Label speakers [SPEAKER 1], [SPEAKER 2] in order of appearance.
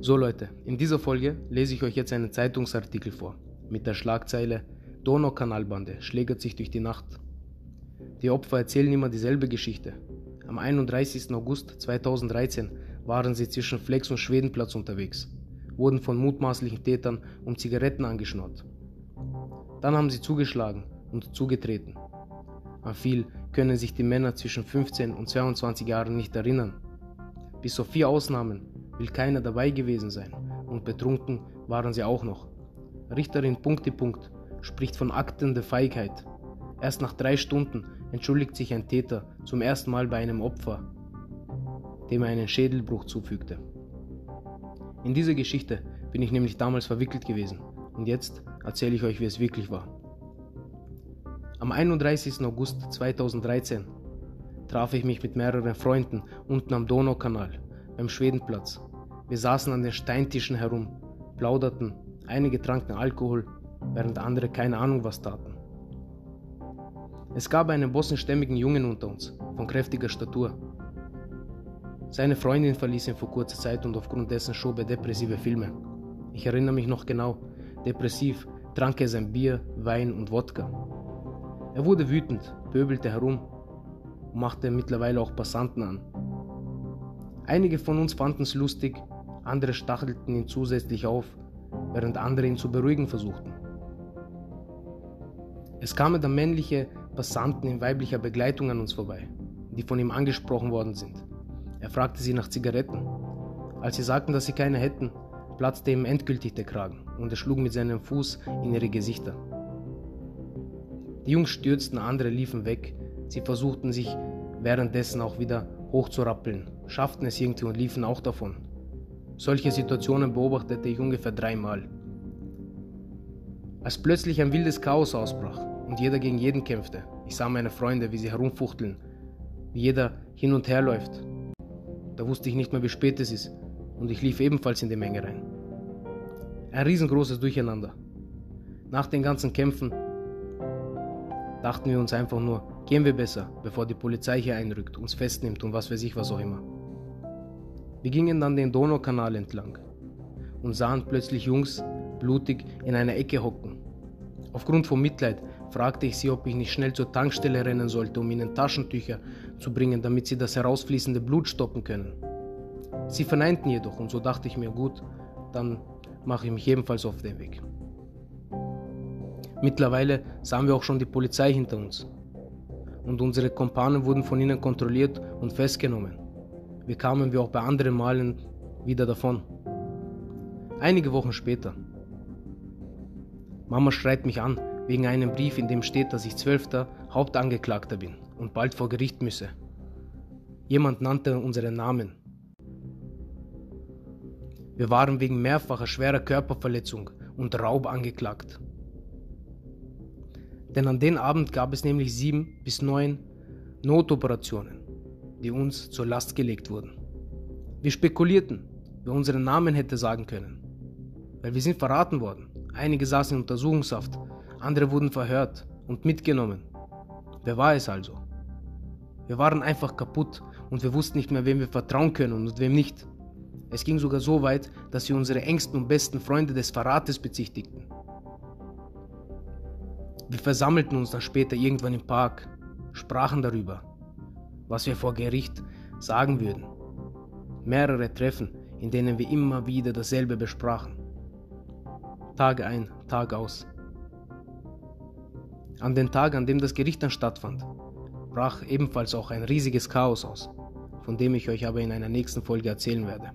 [SPEAKER 1] So Leute, in dieser Folge lese ich euch jetzt einen Zeitungsartikel vor mit der Schlagzeile Donaukanalbande schlägert sich durch die Nacht. Die Opfer erzählen immer dieselbe Geschichte. Am 31. August 2013 waren sie zwischen Flex und Schwedenplatz unterwegs, wurden von mutmaßlichen Tätern um Zigaretten angeschnort. Dann haben sie zugeschlagen und zugetreten. An viel können sich die Männer zwischen 15 und 22 Jahren nicht erinnern. Bis auf vier Ausnahmen will keiner dabei gewesen sein und betrunken waren sie auch noch. Richterin Punkti Punkt spricht von Akten der Feigheit. Erst nach drei Stunden entschuldigt sich ein Täter zum ersten Mal bei einem Opfer, dem er einen Schädelbruch zufügte. In diese Geschichte bin ich nämlich damals verwickelt gewesen und jetzt erzähle ich euch, wie es wirklich war. Am 31. August 2013 traf ich mich mit mehreren Freunden unten am Donaukanal beim Schwedenplatz. Wir saßen an den Steintischen herum, plauderten, einige tranken Alkohol, während andere keine Ahnung was taten. Es gab einen bosnischstämmigen Jungen unter uns, von kräftiger Statur. Seine Freundin verließ ihn vor kurzer Zeit und aufgrund dessen schob er depressive Filme. Ich erinnere mich noch genau, depressiv trank er sein Bier, Wein und Wodka. Er wurde wütend, pöbelte herum und machte mittlerweile auch Passanten an. Einige von uns fanden es lustig, andere stachelten ihn zusätzlich auf, während andere ihn zu beruhigen versuchten. Es kamen dann männliche Passanten in weiblicher Begleitung an uns vorbei, die von ihm angesprochen worden sind. Er fragte sie nach Zigaretten. Als sie sagten, dass sie keine hätten, platzte ihm endgültig der Kragen und er schlug mit seinem Fuß in ihre Gesichter. Die Jungs stürzten, andere liefen weg. Sie versuchten sich währenddessen auch wieder hochzurappeln, schafften es irgendwie und liefen auch davon. Solche Situationen beobachtete ich ungefähr dreimal. Als plötzlich ein wildes Chaos ausbrach und jeder gegen jeden kämpfte, ich sah meine Freunde, wie sie herumfuchteln, wie jeder hin und her läuft. Da wusste ich nicht mehr, wie spät es ist und ich lief ebenfalls in die Menge rein. Ein riesengroßes Durcheinander. Nach den ganzen Kämpfen dachten wir uns einfach nur, gehen wir besser, bevor die Polizei hier einrückt, uns festnimmt und was weiß ich was auch immer. Wir gingen dann den Donaukanal entlang und sahen plötzlich Jungs blutig in einer Ecke hocken. Aufgrund von Mitleid fragte ich sie, ob ich nicht schnell zur Tankstelle rennen sollte, um ihnen Taschentücher zu bringen, damit sie das herausfließende Blut stoppen können. Sie verneinten jedoch und so dachte ich mir, gut, dann mache ich mich ebenfalls auf den Weg. Mittlerweile sahen wir auch schon die Polizei hinter uns. Und unsere Kumpanen wurden von ihnen kontrolliert und festgenommen. Wie kamen wir auch bei anderen Malen wieder davon. Einige Wochen später. Mama schreit mich an wegen einem Brief, in dem steht, dass ich zwölfter Hauptangeklagter bin und bald vor Gericht müsse. Jemand nannte unseren Namen. Wir waren wegen mehrfacher schwerer Körperverletzung und Raub angeklagt. Denn an den Abend gab es nämlich sieben bis neun Notoperationen, die uns zur Last gelegt wurden. Wir spekulierten, wer unseren Namen hätte sagen können, weil wir sind verraten worden. Einige saßen in Untersuchungshaft, andere wurden verhört und mitgenommen. Wer war es also? Wir waren einfach kaputt und wir wussten nicht mehr, wem wir vertrauen können und wem nicht. Es ging sogar so weit, dass wir unsere engsten und besten Freunde des Verrates bezichtigten. Wir versammelten uns dann später irgendwann im Park, sprachen darüber, was wir vor Gericht sagen würden. Mehrere Treffen, in denen wir immer wieder dasselbe besprachen. Tag ein, Tag aus. An den Tag, an dem das Gericht dann stattfand, brach ebenfalls auch ein riesiges Chaos aus, von dem ich euch aber in einer nächsten Folge erzählen werde.